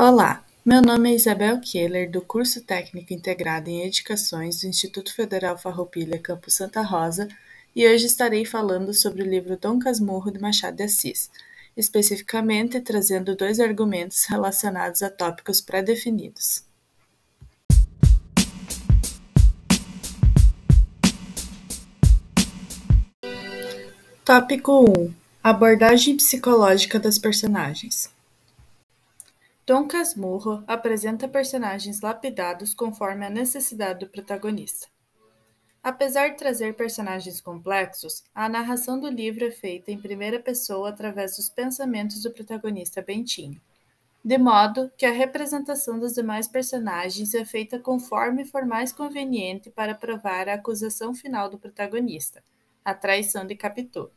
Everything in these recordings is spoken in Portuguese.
Olá, meu nome é Isabel Keller, do curso técnico integrado em Edificações do Instituto Federal Farroupilha, Campus Santa Rosa, e hoje estarei falando sobre o livro Dom Casmurro de Machado de Assis, especificamente trazendo dois argumentos relacionados a tópicos pré-definidos. Tópico 1 Abordagem psicológica das personagens. Dom Casmurro apresenta personagens lapidados conforme a necessidade do protagonista. Apesar de trazer personagens complexos, a narração do livro é feita em primeira pessoa através dos pensamentos do protagonista Bentinho, de modo que a representação dos demais personagens é feita conforme for mais conveniente para provar a acusação final do protagonista, a traição de Capitu.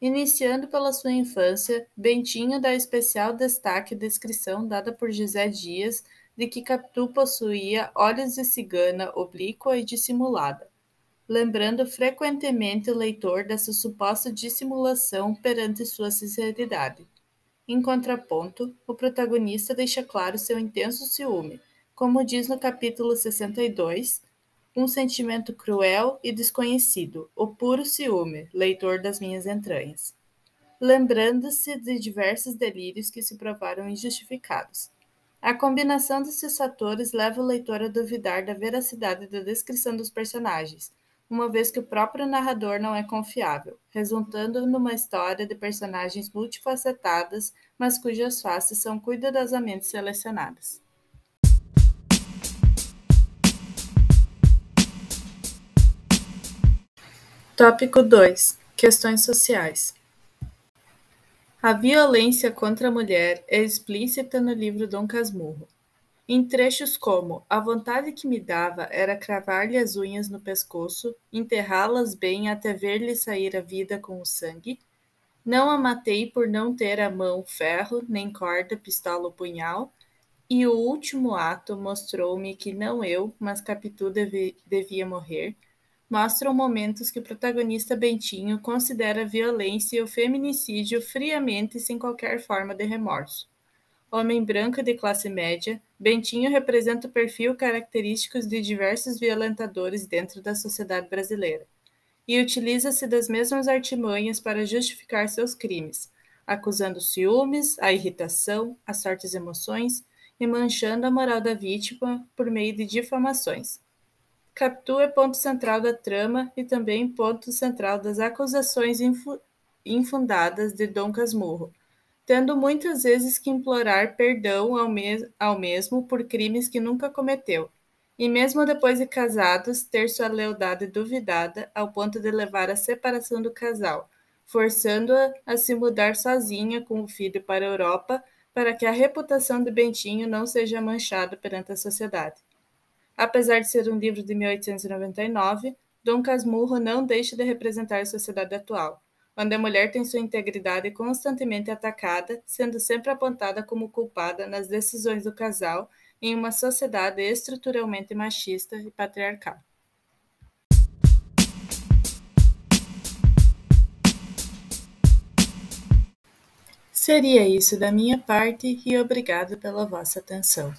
Iniciando pela sua infância, Bentinho dá especial destaque à descrição dada por José Dias de que Capitu possuía olhos de cigana oblíqua e dissimulada, lembrando frequentemente o leitor dessa suposta dissimulação perante sua sinceridade. Em contraponto, o protagonista deixa claro seu intenso ciúme, como diz no capítulo 62, um sentimento cruel e desconhecido, o puro ciúme, leitor das minhas entranhas. Lembrando-se de diversos delírios que se provaram injustificados. A combinação desses fatores leva o leitor a duvidar da veracidade da descrição dos personagens, uma vez que o próprio narrador não é confiável, resultando numa história de personagens multifacetadas, mas cujas faces são cuidadosamente selecionadas. Tópico 2 Questões sociais. A violência contra a mulher é explícita no livro Dom Casmurro. Em trechos como A vontade que me dava era cravar-lhe as unhas no pescoço, enterrá-las bem até ver-lhe sair a vida com o sangue, não a matei por não ter à mão ferro, nem corda, pistola ou punhal, e o último ato mostrou-me que não eu, mas Capitu devia morrer, mostram momentos que o protagonista Bentinho considera a violência e o feminicídio friamente sem qualquer forma de remorso. Homem branco de classe média, Bentinho representa o perfil característico de diversos violentadores dentro da sociedade brasileira e utiliza-se das mesmas artimanhas para justificar seus crimes, acusando ciúmes, a irritação, as fortes emoções e manchando a moral da vítima por meio de difamações. Capitu é ponto central da trama e também ponto central das acusações infundadas de Dom Casmurro, tendo muitas vezes que implorar perdão ao, me ao mesmo por crimes que nunca cometeu, e mesmo depois de casados, ter sua lealdade duvidada ao ponto de levar à separação do casal, forçando-a a se mudar sozinha com o filho para a Europa para que a reputação de Bentinho não seja manchada perante a sociedade. Apesar de ser um livro de 1899, Dom Casmurro não deixa de representar a sociedade atual, onde a mulher tem sua integridade constantemente atacada, sendo sempre apontada como culpada nas decisões do casal em uma sociedade estruturalmente machista e patriarcal. Seria isso da minha parte e obrigado pela vossa atenção.